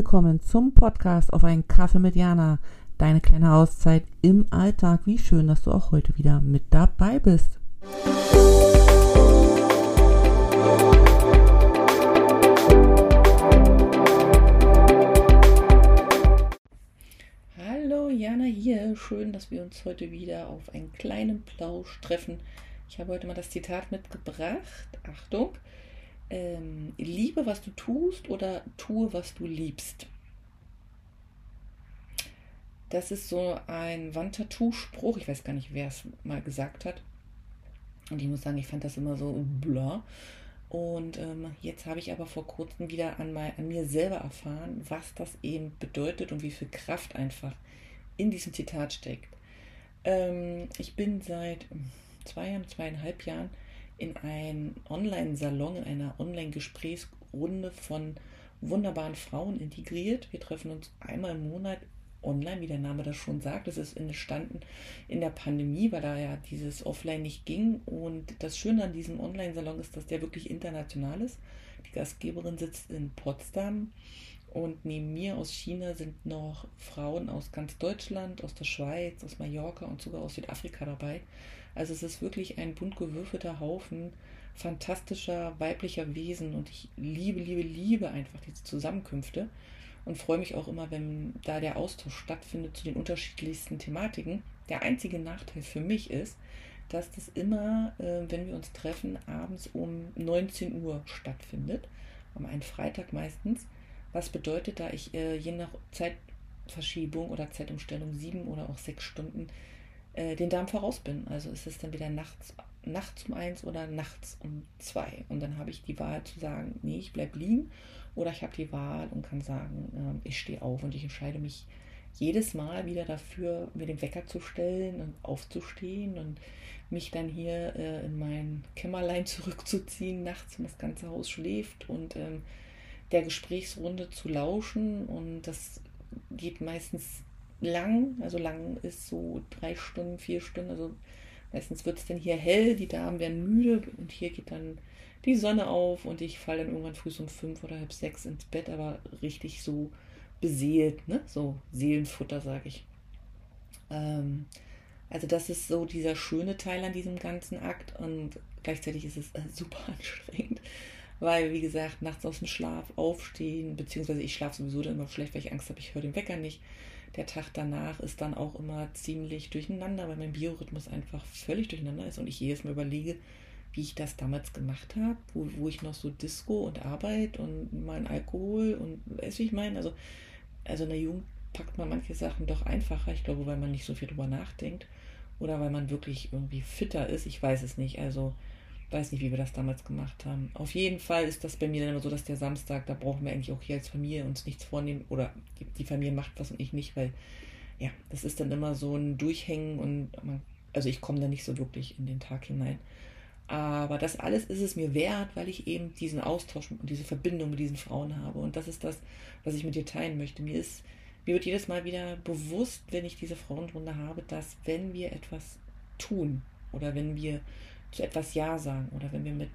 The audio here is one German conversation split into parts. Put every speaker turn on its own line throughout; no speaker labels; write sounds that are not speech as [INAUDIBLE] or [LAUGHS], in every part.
Willkommen zum Podcast auf einen Kaffee mit Jana. Deine kleine Auszeit im Alltag. Wie schön, dass du auch heute wieder mit dabei bist. Hallo Jana hier. Schön, dass wir uns heute wieder auf einen kleinen Plausch treffen. Ich habe heute mal das Zitat mitgebracht. Achtung ähm, liebe, was du tust oder tue, was du liebst. Das ist so ein Wandtattoo-Spruch. Ich weiß gar nicht, wer es mal gesagt hat. Und ich muss sagen, ich fand das immer so bla. Und ähm, jetzt habe ich aber vor kurzem wieder an, mein, an mir selber erfahren, was das eben bedeutet und wie viel Kraft einfach in diesem Zitat steckt. Ähm, ich bin seit zwei Jahren, zweieinhalb Jahren in einen Online-Salon, in einer Online-Gesprächsrunde von wunderbaren Frauen integriert. Wir treffen uns einmal im Monat online, wie der Name das schon sagt. Das ist entstanden in der Pandemie, weil da ja dieses Offline nicht ging. Und das Schöne an diesem Online-Salon ist, dass der wirklich international ist. Die Gastgeberin sitzt in Potsdam und neben mir aus China sind noch Frauen aus ganz Deutschland, aus der Schweiz, aus Mallorca und sogar aus Südafrika dabei. Also es ist wirklich ein bunt gewürfelter Haufen fantastischer weiblicher Wesen und ich liebe, liebe, liebe einfach diese Zusammenkünfte und freue mich auch immer, wenn da der Austausch stattfindet zu den unterschiedlichsten Thematiken. Der einzige Nachteil für mich ist, dass das immer, äh, wenn wir uns treffen, abends um 19 Uhr stattfindet, am einen Freitag meistens. Was bedeutet, da ich äh, je nach Zeitverschiebung oder Zeitumstellung sieben oder auch sechs Stunden äh, den Darm voraus bin. Also ist es dann wieder nachts, nachts um eins oder nachts um zwei. Und dann habe ich die Wahl zu sagen, nee, ich bleibe liegen. Oder ich habe die Wahl und kann sagen, äh, ich stehe auf und ich entscheide mich jedes Mal wieder dafür, mir den Wecker zu stellen und aufzustehen und mich dann hier äh, in mein Kämmerlein [LAUGHS] zurückzuziehen, nachts, wenn das ganze Haus schläft und ähm, der Gesprächsrunde zu lauschen. Und das geht meistens lang, also lang ist so drei Stunden, vier Stunden, also meistens wird es dann hier hell, die Damen werden müde und hier geht dann die Sonne auf und ich falle dann irgendwann früh um fünf oder halb sechs ins Bett, aber richtig so beseelt, ne? so Seelenfutter, sage ich. Ähm, also das ist so dieser schöne Teil an diesem ganzen Akt und gleichzeitig ist es äh, super [LAUGHS] anstrengend, weil, wie gesagt, nachts aus dem Schlaf aufstehen, beziehungsweise ich schlafe sowieso dann immer schlecht, weil ich Angst habe, ich höre den Wecker nicht der Tag danach ist dann auch immer ziemlich durcheinander, weil mein Biorhythmus einfach völlig durcheinander ist und ich jedes Mal überlege, wie ich das damals gemacht habe, wo, wo ich noch so Disco und Arbeit und mein Alkohol und weißt wie ich meine? Also, also in der Jugend packt man manche Sachen doch einfacher, ich glaube, weil man nicht so viel drüber nachdenkt oder weil man wirklich irgendwie fitter ist, ich weiß es nicht. Also weiß nicht, wie wir das damals gemacht haben. Auf jeden Fall ist das bei mir dann immer so, dass der Samstag, da brauchen wir eigentlich auch hier als Familie uns nichts vornehmen oder die Familie macht was und ich nicht, weil ja, das ist dann immer so ein Durchhängen und man, also ich komme da nicht so wirklich in den Tag hinein. Aber das alles ist es mir wert, weil ich eben diesen Austausch und diese Verbindung mit diesen Frauen habe. Und das ist das, was ich mit dir teilen möchte. Mir ist, mir wird jedes Mal wieder bewusst, wenn ich diese Frauenrunde habe, dass wenn wir etwas tun oder wenn wir zu etwas Ja sagen oder wenn wir mit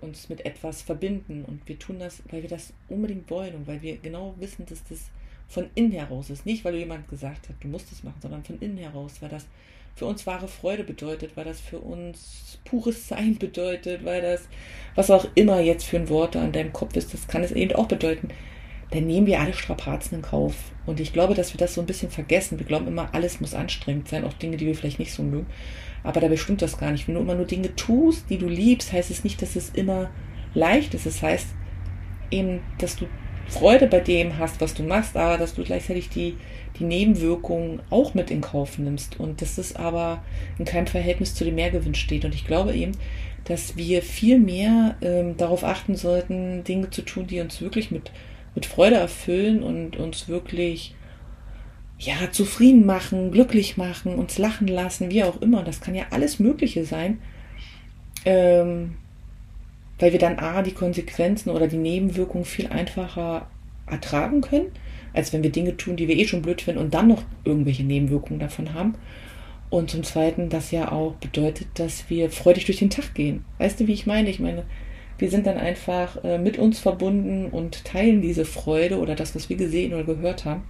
uns mit etwas verbinden und wir tun das, weil wir das unbedingt wollen und weil wir genau wissen, dass das von innen heraus ist. Nicht, weil jemand gesagt hat, du musst es machen, sondern von innen heraus, weil das für uns wahre Freude bedeutet, weil das für uns pures Sein [LAUGHS] bedeutet, weil das, was auch immer jetzt für ein Wort an deinem Kopf ist, das kann es eben auch bedeuten. Dann nehmen wir alle Strapazen in Kauf. Und ich glaube, dass wir das so ein bisschen vergessen. Wir glauben immer, alles muss anstrengend sein, auch Dinge, die wir vielleicht nicht so mögen. Aber dabei stimmt das gar nicht. Wenn du immer nur Dinge tust, die du liebst, heißt es nicht, dass es immer leicht ist. Es das heißt eben, dass du Freude bei dem hast, was du machst, aber dass du gleichzeitig die, die Nebenwirkungen auch mit in Kauf nimmst. Und dass es aber in keinem Verhältnis zu dem Mehrgewinn steht. Und ich glaube eben, dass wir viel mehr ähm, darauf achten sollten, Dinge zu tun, die uns wirklich mit, mit Freude erfüllen und uns wirklich ja, zufrieden machen, glücklich machen, uns lachen lassen, wie auch immer. Das kann ja alles Mögliche sein. Ähm, weil wir dann A, die Konsequenzen oder die Nebenwirkungen viel einfacher ertragen können, als wenn wir Dinge tun, die wir eh schon blöd finden und dann noch irgendwelche Nebenwirkungen davon haben. Und zum Zweiten, das ja auch bedeutet, dass wir freudig durch den Tag gehen. Weißt du, wie ich meine? Ich meine, wir sind dann einfach äh, mit uns verbunden und teilen diese Freude oder das, was wir gesehen oder gehört haben.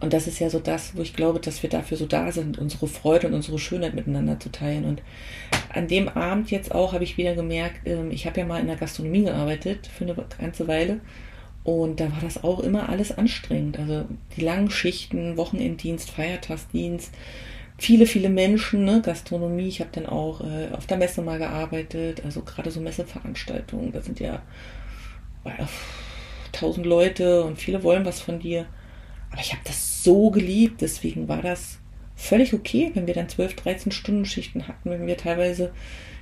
Und das ist ja so das, wo ich glaube, dass wir dafür so da sind, unsere Freude und unsere Schönheit miteinander zu teilen. Und an dem Abend jetzt auch habe ich wieder gemerkt, ähm, ich habe ja mal in der Gastronomie gearbeitet für eine ganze Weile. Und da war das auch immer alles anstrengend. Also die langen Schichten, Wochenenddienst, Feiertagsdienst, viele, viele Menschen, ne? Gastronomie. Ich habe dann auch äh, auf der Messe mal gearbeitet, also gerade so Messeveranstaltungen. Da sind ja tausend Leute und viele wollen was von dir. Aber ich habe das so geliebt, deswegen war das völlig okay, wenn wir dann 12, 13 Stunden Schichten hatten, wenn wir teilweise,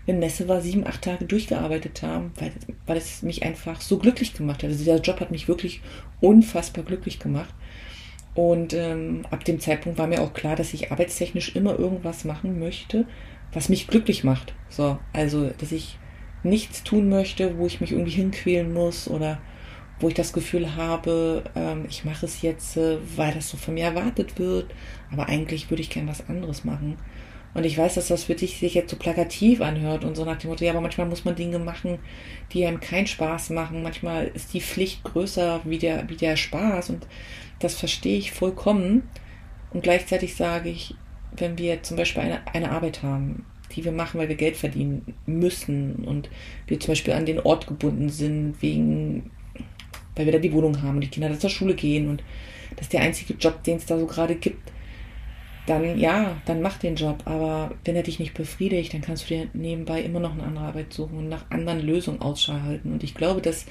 wenn Messe war, sieben, acht Tage durchgearbeitet haben, weil, weil es mich einfach so glücklich gemacht hat. Also dieser Job hat mich wirklich unfassbar glücklich gemacht. Und ähm, ab dem Zeitpunkt war mir auch klar, dass ich arbeitstechnisch immer irgendwas machen möchte, was mich glücklich macht. So, also, dass ich nichts tun möchte, wo ich mich irgendwie hinquälen muss oder wo ich das Gefühl habe, ähm, ich mache es jetzt, äh, weil das so von mir erwartet wird, aber eigentlich würde ich gern was anderes machen. Und ich weiß, dass das für dich sich jetzt so plakativ anhört und so nach dem Motto, ja, aber manchmal muss man Dinge machen, die einem keinen Spaß machen. Manchmal ist die Pflicht größer wie der, wie der Spaß und das verstehe ich vollkommen. Und gleichzeitig sage ich, wenn wir zum Beispiel eine, eine Arbeit haben, die wir machen, weil wir Geld verdienen müssen und wir zum Beispiel an den Ort gebunden sind, wegen weil wir da die Wohnung haben und die Kinder da zur Schule gehen und das ist der einzige Job, den es da so gerade gibt, dann ja, dann mach den Job. Aber wenn er dich nicht befriedigt, dann kannst du dir nebenbei immer noch eine andere Arbeit suchen und nach anderen Lösungen Ausschau halten. Und ich glaube, dass,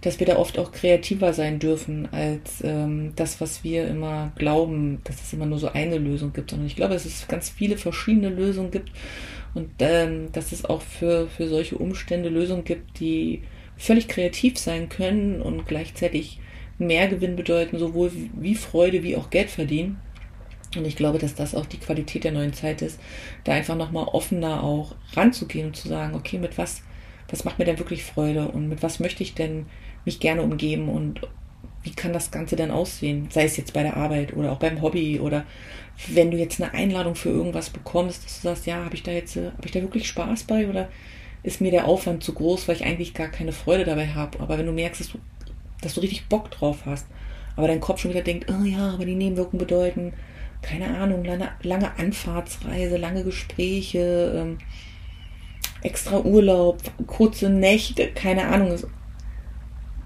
dass wir da oft auch kreativer sein dürfen als ähm, das, was wir immer glauben, dass es immer nur so eine Lösung gibt. Sondern ich glaube, dass es ganz viele verschiedene Lösungen gibt und ähm, dass es auch für, für solche Umstände Lösungen gibt, die völlig kreativ sein können und gleichzeitig mehr Gewinn bedeuten, sowohl wie Freude wie auch Geld verdienen. Und ich glaube, dass das auch die Qualität der neuen Zeit ist, da einfach nochmal offener auch ranzugehen und zu sagen, okay, mit was, was macht mir denn wirklich Freude und mit was möchte ich denn mich gerne umgeben und wie kann das Ganze denn aussehen? Sei es jetzt bei der Arbeit oder auch beim Hobby oder wenn du jetzt eine Einladung für irgendwas bekommst, dass du sagst, ja, habe ich da jetzt, habe ich da wirklich Spaß bei oder ist mir der Aufwand zu groß, weil ich eigentlich gar keine Freude dabei habe. Aber wenn du merkst, dass du, dass du richtig Bock drauf hast, aber dein Kopf schon wieder denkt, oh ja, aber die Nebenwirkungen bedeuten, keine Ahnung, lange, lange Anfahrtsreise, lange Gespräche, ähm, extra Urlaub, kurze Nächte, keine Ahnung.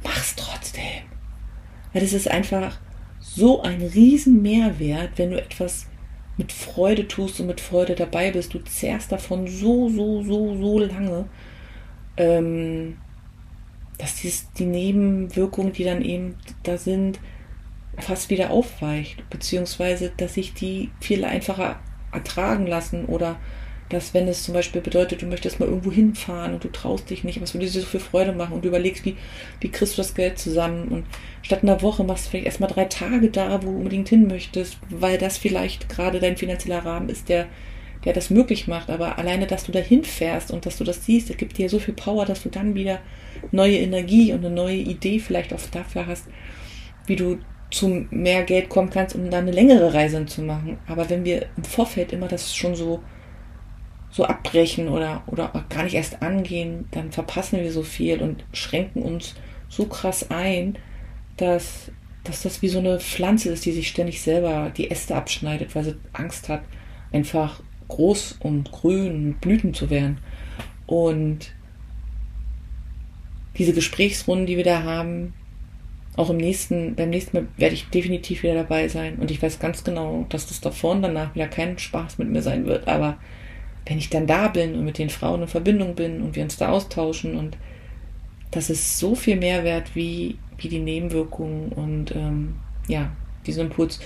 Mach's trotzdem. Weil es ist einfach so ein riesen Mehrwert, wenn du etwas mit Freude tust und mit Freude dabei bist. Du zehrst davon so, so, so, so lange, ähm, dass dies, die Nebenwirkungen, die dann eben da sind, fast wieder aufweicht, beziehungsweise dass sich die viel einfacher ertragen lassen oder dass wenn es zum Beispiel bedeutet, du möchtest mal irgendwo hinfahren und du traust dich nicht, was würde dir so viel Freude machen und du überlegst, wie, wie kriegst du das Geld zusammen und statt einer Woche machst du vielleicht erstmal drei Tage da, wo du unbedingt hin möchtest, weil das vielleicht gerade dein finanzieller Rahmen ist, der, der das möglich macht, aber alleine, dass du da hinfährst und dass du das siehst, das gibt dir so viel Power, dass du dann wieder neue Energie und eine neue Idee vielleicht auch dafür hast, wie du zu mehr Geld kommen kannst, um dann eine längere Reise zu machen. Aber wenn wir im Vorfeld immer das schon so so abbrechen oder, oder gar nicht erst angehen, dann verpassen wir so viel und schränken uns so krass ein, dass, dass das wie so eine Pflanze ist, die sich ständig selber die Äste abschneidet, weil sie Angst hat, einfach groß und grün und Blüten zu werden. Und diese Gesprächsrunden, die wir da haben, auch im nächsten, beim nächsten Mal werde ich definitiv wieder dabei sein. Und ich weiß ganz genau, dass das davor und danach wieder kein Spaß mit mir sein wird. Aber wenn ich dann da bin und mit den Frauen in Verbindung bin und wir uns da austauschen und das ist so viel mehr wert wie, wie die Nebenwirkungen und ähm, ja, diesen Impuls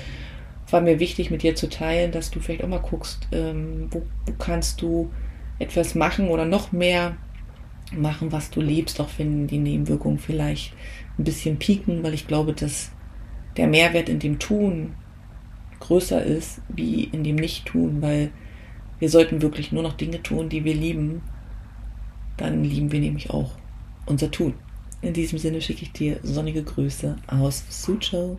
war mir wichtig mit dir zu teilen, dass du vielleicht auch mal guckst, ähm, wo, wo kannst du etwas machen oder noch mehr machen, was du liebst, auch wenn die Nebenwirkungen vielleicht ein bisschen pieken, weil ich glaube, dass der Mehrwert in dem Tun größer ist wie in dem Nicht-Tun, weil wir sollten wirklich nur noch Dinge tun, die wir lieben. Dann lieben wir nämlich auch unser Tun. In diesem Sinne schicke ich dir sonnige Grüße aus Suzhou.